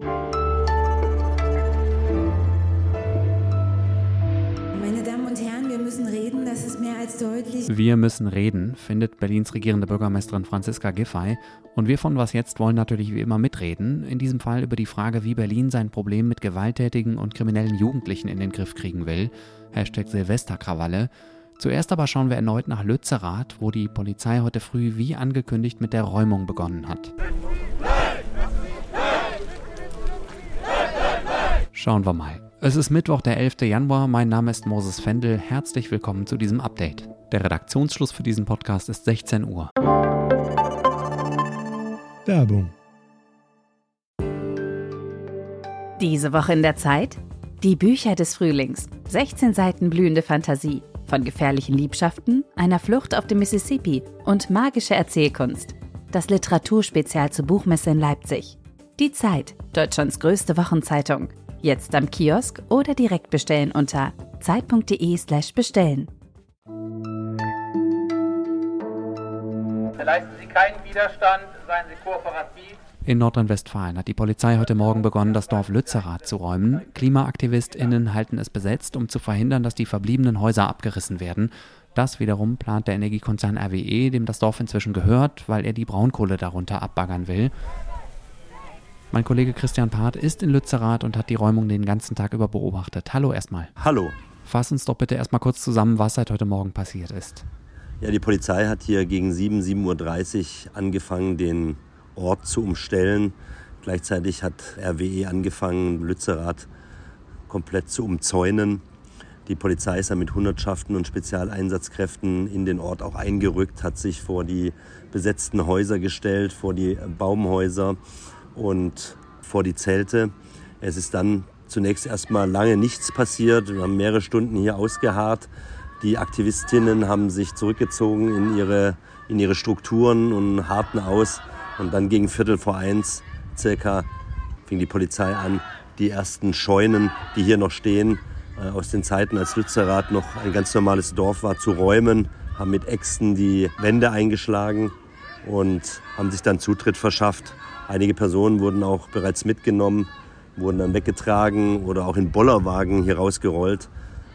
Meine Damen und Herren, wir müssen reden, das ist mehr als deutlich. Wir müssen reden, findet Berlins regierende Bürgermeisterin Franziska Giffey. Und wir von Was Jetzt wollen natürlich wie immer mitreden. In diesem Fall über die Frage, wie Berlin sein Problem mit gewalttätigen und kriminellen Jugendlichen in den Griff kriegen will. Hashtag Silvesterkrawalle. Zuerst aber schauen wir erneut nach Lützerath, wo die Polizei heute früh wie angekündigt mit der Räumung begonnen hat. Schauen wir mal. Es ist Mittwoch, der 11. Januar. Mein Name ist Moses Fendel. Herzlich willkommen zu diesem Update. Der Redaktionsschluss für diesen Podcast ist 16 Uhr. Werbung. Diese Woche in der Zeit? Die Bücher des Frühlings. 16 Seiten blühende Fantasie. Von gefährlichen Liebschaften, einer Flucht auf dem Mississippi und magische Erzählkunst. Das Literaturspezial zur Buchmesse in Leipzig. Die Zeit, Deutschlands größte Wochenzeitung. Jetzt am Kiosk oder direkt bestellen unter zeit.de/slash bestellen. Leisten Sie keinen Widerstand, seien Sie kooperativ. In Nordrhein-Westfalen hat die Polizei heute Morgen begonnen, das Dorf Lützerath zu räumen. KlimaaktivistInnen halten es besetzt, um zu verhindern, dass die verbliebenen Häuser abgerissen werden. Das wiederum plant der Energiekonzern RWE, dem das Dorf inzwischen gehört, weil er die Braunkohle darunter abbaggern will. Mein Kollege Christian Part ist in Lützerath und hat die Räumung den ganzen Tag über beobachtet. Hallo erstmal. Hallo. Fass uns doch bitte erstmal kurz zusammen, was seit heute Morgen passiert ist. Ja, die Polizei hat hier gegen 7, 7.30 Uhr angefangen, den Ort zu umstellen. Gleichzeitig hat RWE angefangen, Lützerath komplett zu umzäunen. Die Polizei ist dann mit Hundertschaften und Spezialeinsatzkräften in den Ort auch eingerückt, hat sich vor die besetzten Häuser gestellt, vor die Baumhäuser und vor die Zelte. Es ist dann zunächst erstmal lange nichts passiert. Wir haben mehrere Stunden hier ausgeharrt. Die Aktivistinnen haben sich zurückgezogen in ihre, in ihre Strukturen und harten aus. Und dann gegen Viertel vor eins circa fing die Polizei an, die ersten Scheunen, die hier noch stehen, äh, aus den Zeiten, als Lützerath noch ein ganz normales Dorf war, zu räumen, haben mit Äxten die Wände eingeschlagen und haben sich dann Zutritt verschafft. Einige Personen wurden auch bereits mitgenommen, wurden dann weggetragen oder auch in Bollerwagen hier rausgerollt.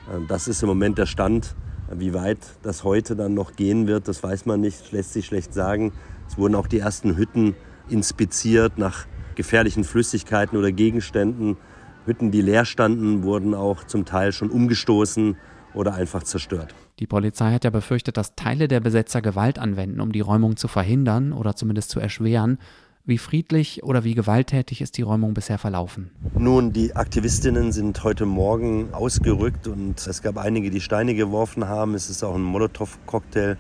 Äh, das ist im Moment der Stand. Wie weit das heute dann noch gehen wird, das weiß man nicht, lässt sich schlecht sagen. Es wurden auch die ersten Hütten inspiziert nach gefährlichen Flüssigkeiten oder Gegenständen. Hütten, die leer standen, wurden auch zum Teil schon umgestoßen oder einfach zerstört. Die Polizei hat ja befürchtet, dass Teile der Besetzer Gewalt anwenden, um die Räumung zu verhindern oder zumindest zu erschweren. Wie friedlich oder wie gewalttätig ist die Räumung bisher verlaufen? Nun, die Aktivistinnen sind heute Morgen ausgerückt und es gab einige, die Steine geworfen haben. Es ist auch ein Molotow-Cocktail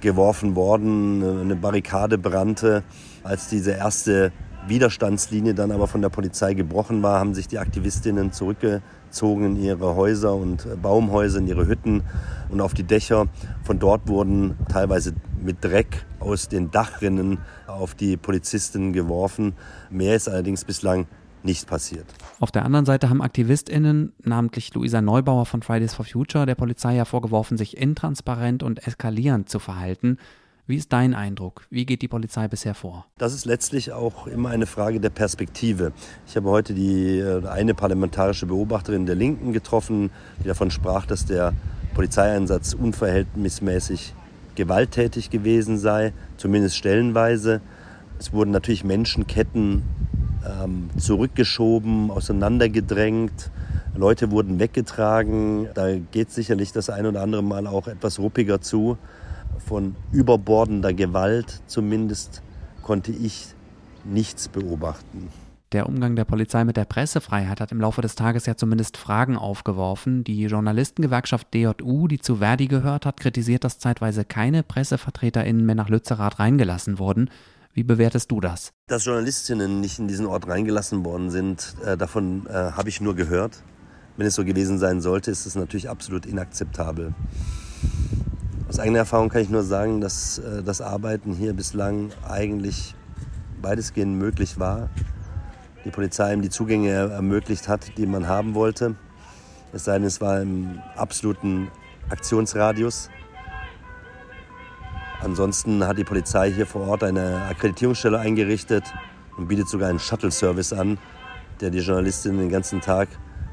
geworfen worden, eine Barrikade brannte. Als diese erste Widerstandslinie dann aber von der Polizei gebrochen war, haben sich die Aktivistinnen zurückgezogen in ihre Häuser und Baumhäuser, in ihre Hütten und auf die Dächer. Von dort wurden teilweise mit Dreck aus den Dachrinnen auf die Polizisten geworfen. Mehr ist allerdings bislang nicht passiert. Auf der anderen Seite haben AktivistInnen, namentlich Luisa Neubauer von Fridays for Future, der Polizei ja vorgeworfen, sich intransparent und eskalierend zu verhalten. Wie ist dein Eindruck? Wie geht die Polizei bisher vor? Das ist letztlich auch immer eine Frage der Perspektive. Ich habe heute die äh, eine parlamentarische Beobachterin der Linken getroffen, die davon sprach, dass der Polizeieinsatz unverhältnismäßig gewalttätig gewesen sei, zumindest stellenweise. Es wurden natürlich Menschenketten ähm, zurückgeschoben, auseinandergedrängt. Leute wurden weggetragen. Da geht sicherlich das ein oder andere Mal auch etwas ruppiger zu. Von überbordender Gewalt zumindest konnte ich nichts beobachten. Der Umgang der Polizei mit der Pressefreiheit hat im Laufe des Tages ja zumindest Fragen aufgeworfen. Die Journalistengewerkschaft DJU, die zu Verdi gehört hat, kritisiert, dass zeitweise keine PressevertreterInnen mehr nach Lützerath reingelassen wurden. Wie bewertest du das? Dass Journalistinnen nicht in diesen Ort reingelassen worden sind, äh, davon äh, habe ich nur gehört. Wenn es so gewesen sein sollte, ist es natürlich absolut inakzeptabel. Aus eigener Erfahrung kann ich nur sagen, dass äh, das Arbeiten hier bislang eigentlich weitestgehend möglich war. Die Polizei ihm die Zugänge ermöglicht hat, die man haben wollte. Es sei denn, es war im absoluten Aktionsradius. Ansonsten hat die Polizei hier vor Ort eine Akkreditierungsstelle eingerichtet und bietet sogar einen Shuttle-Service an, der die Journalistin den ganzen Tag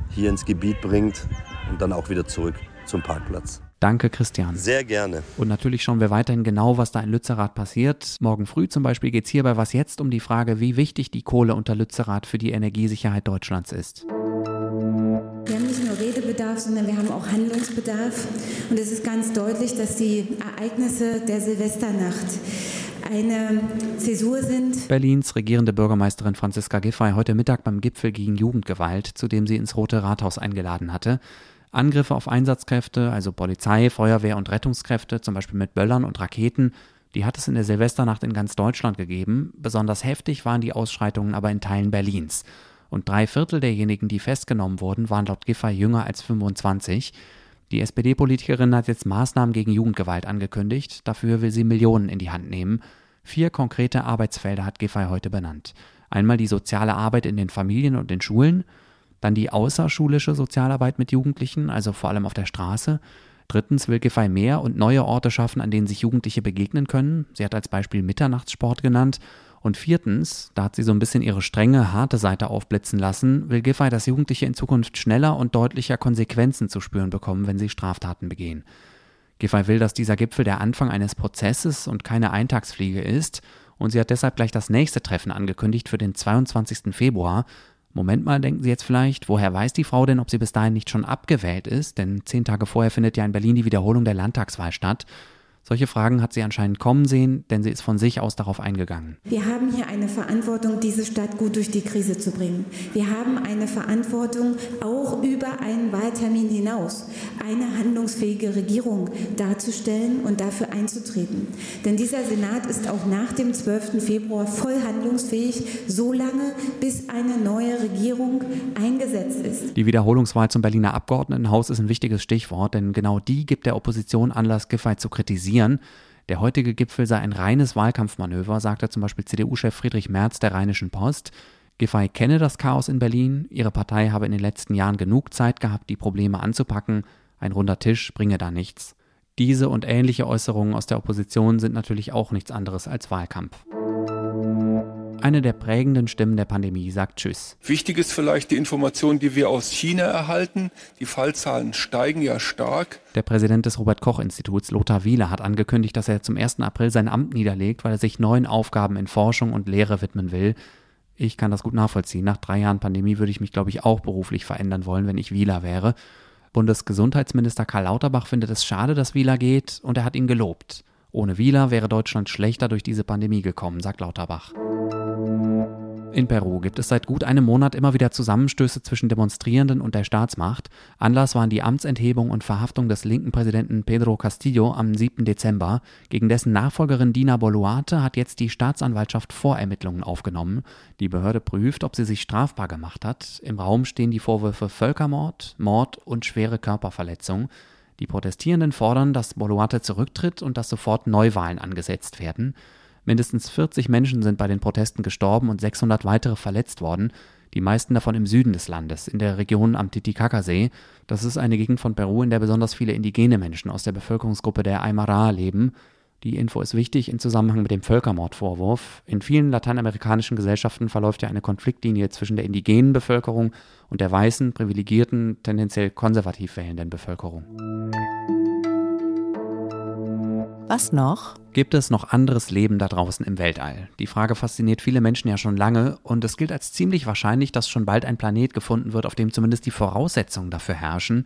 hier ins Gebiet bringt und dann auch wieder zurück zum Parkplatz. Danke, Christian. Sehr gerne. Und natürlich schauen wir weiterhin genau, was da in Lützerath passiert. Morgen früh zum Beispiel geht es hier bei Was Jetzt um die Frage, wie wichtig die Kohle unter Lützerath für die Energiesicherheit Deutschlands ist. Wir haben nicht nur Redebedarf, sondern wir haben auch Handlungsbedarf. Und es ist ganz deutlich, dass die Ereignisse der Silvesternacht eine Zäsur sind. Berlins regierende Bürgermeisterin Franziska Giffey heute Mittag beim Gipfel gegen Jugendgewalt, zu dem sie ins Rote Rathaus eingeladen hatte. Angriffe auf Einsatzkräfte, also Polizei, Feuerwehr und Rettungskräfte, zum Beispiel mit Böllern und Raketen, die hat es in der Silvesternacht in ganz Deutschland gegeben. Besonders heftig waren die Ausschreitungen aber in Teilen Berlins. Und drei Viertel derjenigen, die festgenommen wurden, waren laut Giffey jünger als 25. Die SPD-Politikerin hat jetzt Maßnahmen gegen Jugendgewalt angekündigt. Dafür will sie Millionen in die Hand nehmen. Vier konkrete Arbeitsfelder hat Giffey heute benannt. Einmal die soziale Arbeit in den Familien und den Schulen, dann die außerschulische Sozialarbeit mit Jugendlichen, also vor allem auf der Straße. Drittens will Giffey mehr und neue Orte schaffen, an denen sich Jugendliche begegnen können. Sie hat als Beispiel Mitternachtssport genannt. Und viertens, da hat sie so ein bisschen ihre strenge, harte Seite aufblitzen lassen, will Giffey, dass Jugendliche in Zukunft schneller und deutlicher Konsequenzen zu spüren bekommen, wenn sie Straftaten begehen. Giffey will, dass dieser Gipfel der Anfang eines Prozesses und keine Eintagsfliege ist, und sie hat deshalb gleich das nächste Treffen angekündigt für den 22. Februar, Moment mal, denken Sie jetzt vielleicht, woher weiß die Frau denn, ob sie bis dahin nicht schon abgewählt ist? Denn zehn Tage vorher findet ja in Berlin die Wiederholung der Landtagswahl statt. Solche Fragen hat sie anscheinend kommen sehen, denn sie ist von sich aus darauf eingegangen. Wir haben hier eine Verantwortung, diese Stadt gut durch die Krise zu bringen. Wir haben eine Verantwortung, auch über einen Wahltermin hinaus eine handlungsfähige Regierung darzustellen und dafür einzutreten. Denn dieser Senat ist auch nach dem 12. Februar voll handlungsfähig, solange bis eine neue Regierung eingesetzt ist. Die Wiederholungswahl zum Berliner Abgeordnetenhaus ist ein wichtiges Stichwort, denn genau die gibt der Opposition Anlass, Giffey zu kritisieren kritisieren. Der heutige Gipfel sei ein reines Wahlkampfmanöver, sagte zum Beispiel CDU-Chef Friedrich Merz der Rheinischen Post. Giffey kenne das Chaos in Berlin, ihre Partei habe in den letzten Jahren genug Zeit gehabt, die Probleme anzupacken, ein runder Tisch bringe da nichts. Diese und ähnliche Äußerungen aus der Opposition sind natürlich auch nichts anderes als Wahlkampf. Eine der prägenden Stimmen der Pandemie sagt Tschüss. Wichtig ist vielleicht die Information, die wir aus China erhalten. Die Fallzahlen steigen ja stark. Der Präsident des Robert Koch Instituts, Lothar Wieler, hat angekündigt, dass er zum 1. April sein Amt niederlegt, weil er sich neuen Aufgaben in Forschung und Lehre widmen will. Ich kann das gut nachvollziehen. Nach drei Jahren Pandemie würde ich mich, glaube ich, auch beruflich verändern wollen, wenn ich Wieler wäre. Bundesgesundheitsminister Karl Lauterbach findet es schade, dass Wieler geht und er hat ihn gelobt. Ohne Wieler wäre Deutschland schlechter durch diese Pandemie gekommen, sagt Lauterbach. In Peru gibt es seit gut einem Monat immer wieder Zusammenstöße zwischen Demonstrierenden und der Staatsmacht. Anlass waren die Amtsenthebung und Verhaftung des linken Präsidenten Pedro Castillo am 7. Dezember. Gegen dessen Nachfolgerin Dina Boluarte hat jetzt die Staatsanwaltschaft Vorermittlungen aufgenommen. Die Behörde prüft, ob sie sich strafbar gemacht hat. Im Raum stehen die Vorwürfe Völkermord, Mord und schwere Körperverletzung. Die Protestierenden fordern, dass Boluarte zurücktritt und dass sofort Neuwahlen angesetzt werden. Mindestens 40 Menschen sind bei den Protesten gestorben und 600 weitere verletzt worden, die meisten davon im Süden des Landes, in der Region am Titicacasee. Das ist eine Gegend von Peru, in der besonders viele indigene Menschen aus der Bevölkerungsgruppe der Aymara leben. Die Info ist wichtig im Zusammenhang mit dem Völkermordvorwurf. In vielen lateinamerikanischen Gesellschaften verläuft ja eine Konfliktlinie zwischen der indigenen Bevölkerung und der weißen, privilegierten, tendenziell konservativ wählenden Bevölkerung. Was noch? Gibt es noch anderes Leben da draußen im Weltall? Die Frage fasziniert viele Menschen ja schon lange und es gilt als ziemlich wahrscheinlich, dass schon bald ein Planet gefunden wird, auf dem zumindest die Voraussetzungen dafür herrschen.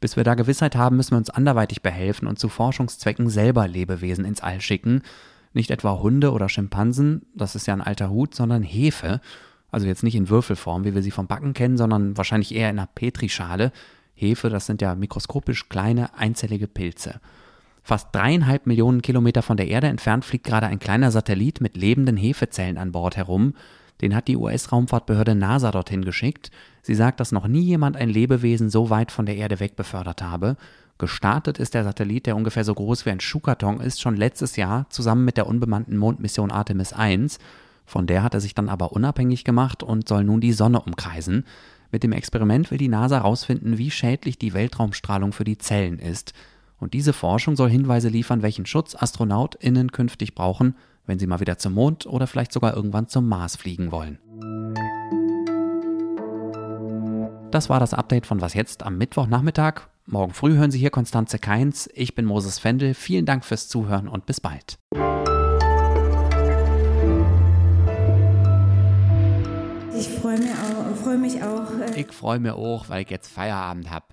Bis wir da Gewissheit haben, müssen wir uns anderweitig behelfen und zu Forschungszwecken selber Lebewesen ins All schicken. Nicht etwa Hunde oder Schimpansen, das ist ja ein alter Hut, sondern Hefe. Also jetzt nicht in Würfelform, wie wir sie vom Backen kennen, sondern wahrscheinlich eher in einer Petrischale. Hefe, das sind ja mikroskopisch kleine, einzellige Pilze. Fast dreieinhalb Millionen Kilometer von der Erde entfernt fliegt gerade ein kleiner Satellit mit lebenden Hefezellen an Bord herum. Den hat die US-Raumfahrtbehörde NASA dorthin geschickt. Sie sagt, dass noch nie jemand ein Lebewesen so weit von der Erde weg befördert habe. Gestartet ist der Satellit, der ungefähr so groß wie ein Schuhkarton ist, schon letztes Jahr zusammen mit der unbemannten Mondmission Artemis 1. Von der hat er sich dann aber unabhängig gemacht und soll nun die Sonne umkreisen. Mit dem Experiment will die NASA herausfinden, wie schädlich die Weltraumstrahlung für die Zellen ist. Und diese Forschung soll Hinweise liefern, welchen Schutz AstronautInnen künftig brauchen, wenn sie mal wieder zum Mond oder vielleicht sogar irgendwann zum Mars fliegen wollen. Das war das Update von Was jetzt am Mittwochnachmittag. Morgen früh hören Sie hier Konstanze Keins. Ich bin Moses Fendel. Vielen Dank fürs Zuhören und bis bald. Ich freue mich auch. Freu mich auch Ich freue mich auch, weil ich jetzt Feierabend habe.